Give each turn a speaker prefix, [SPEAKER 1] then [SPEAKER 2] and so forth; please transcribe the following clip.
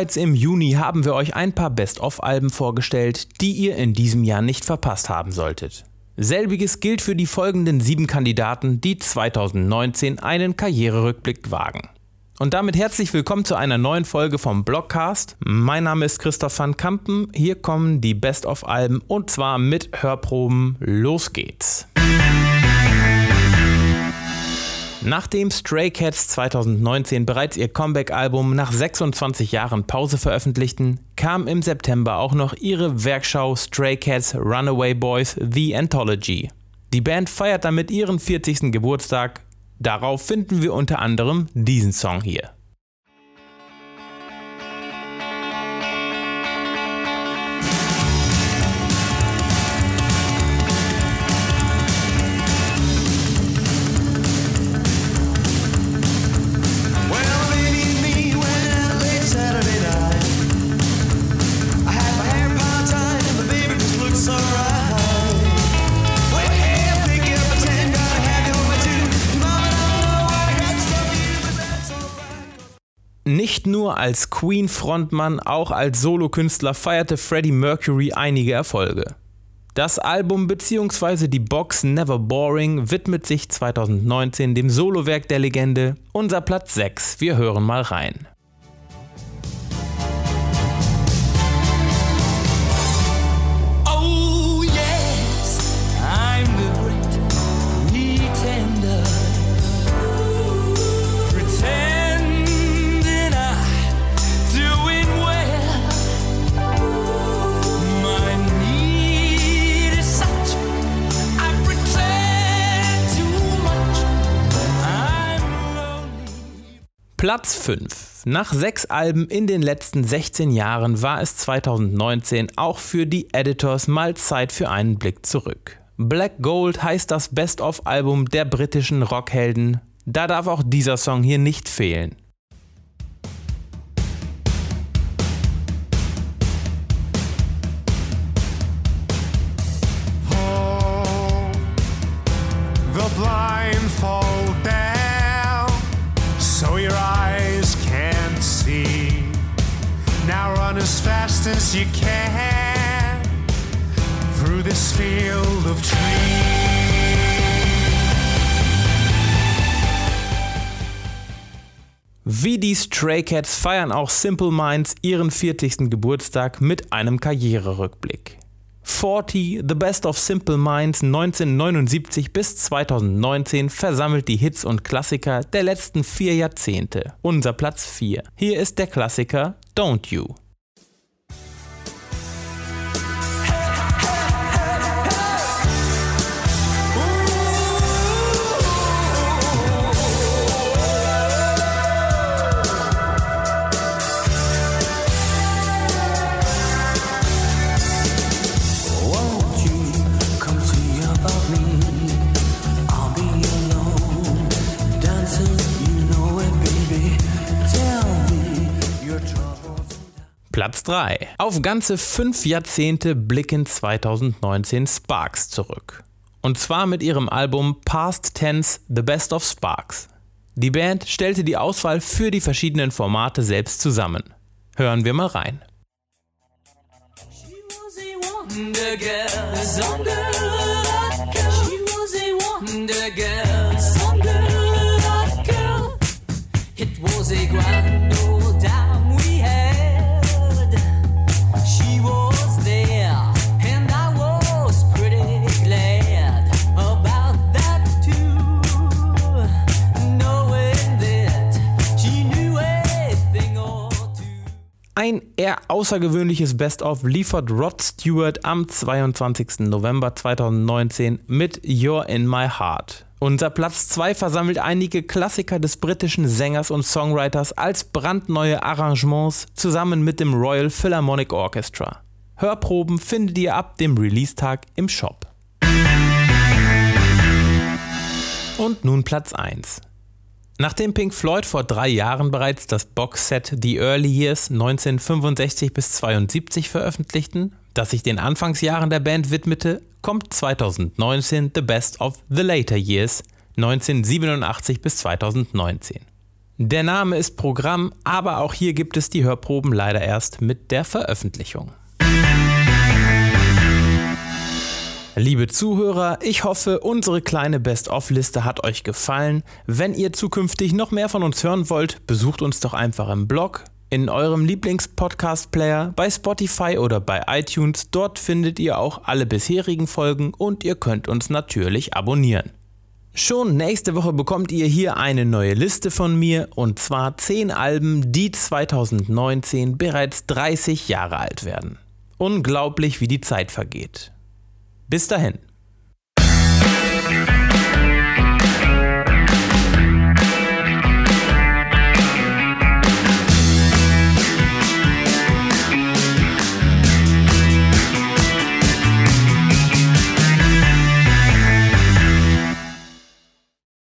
[SPEAKER 1] Bereits im Juni haben wir euch ein paar Best-of-Alben vorgestellt, die ihr in diesem Jahr nicht verpasst haben solltet. Selbiges gilt für die folgenden sieben Kandidaten, die 2019 einen Karriererückblick wagen. Und damit herzlich willkommen zu einer neuen Folge vom Blogcast. Mein Name ist Christoph van Kampen. Hier kommen die Best-of-Alben und zwar mit Hörproben. Los geht's! Nachdem Stray Cats 2019 bereits ihr Comeback-Album nach 26 Jahren Pause veröffentlichten, kam im September auch noch ihre Werkschau Stray Cats Runaway Boys The Anthology. Die Band feiert damit ihren 40. Geburtstag. Darauf finden wir unter anderem diesen Song hier. Nicht nur als Queen-Frontmann, auch als Solokünstler feierte Freddie Mercury einige Erfolge. Das Album bzw. die Box Never Boring widmet sich 2019 dem Solowerk der Legende. Unser Platz 6, wir hören mal rein. Platz 5. Nach sechs Alben in den letzten 16 Jahren war es 2019 auch für die Editors mal Zeit für einen Blick zurück. Black Gold heißt das Best-of-Album der britischen Rockhelden. Da darf auch dieser Song hier nicht fehlen. As you can through this field of trees. Wie die Stray Cats feiern auch Simple Minds ihren 40. Geburtstag mit einem Karriererückblick. 40 The Best of Simple Minds 1979 bis 2019 versammelt die Hits und Klassiker der letzten vier Jahrzehnte. Unser Platz 4. Hier ist der Klassiker Don't You. Platz 3. Auf ganze fünf Jahrzehnte blicken 2019 Sparks zurück. Und zwar mit ihrem Album Past Tense The Best of Sparks. Die Band stellte die Auswahl für die verschiedenen Formate selbst zusammen. Hören wir mal rein. She was a Ein eher außergewöhnliches Best-of liefert Rod Stewart am 22. November 2019 mit You're in My Heart. Unser Platz 2 versammelt einige Klassiker des britischen Sängers und Songwriters als brandneue Arrangements zusammen mit dem Royal Philharmonic Orchestra. Hörproben findet ihr ab dem Release-Tag im Shop. Und nun Platz 1. Nachdem Pink Floyd vor drei Jahren bereits das Boxset The Early Years 1965 bis 72 veröffentlichten, das sich den Anfangsjahren der Band widmete, kommt 2019 The Best of the Later Years 1987 bis 2019. Der Name ist Programm, aber auch hier gibt es die Hörproben leider erst mit der Veröffentlichung. Liebe Zuhörer, ich hoffe, unsere kleine Best-of-Liste hat euch gefallen. Wenn ihr zukünftig noch mehr von uns hören wollt, besucht uns doch einfach im Blog, in eurem Lieblings-Podcast-Player, bei Spotify oder bei iTunes. Dort findet ihr auch alle bisherigen Folgen und ihr könnt uns natürlich abonnieren. Schon nächste Woche bekommt ihr hier eine neue Liste von mir und zwar 10 Alben, die 2019 bereits 30 Jahre alt werden. Unglaublich, wie die Zeit vergeht. Bis dahin.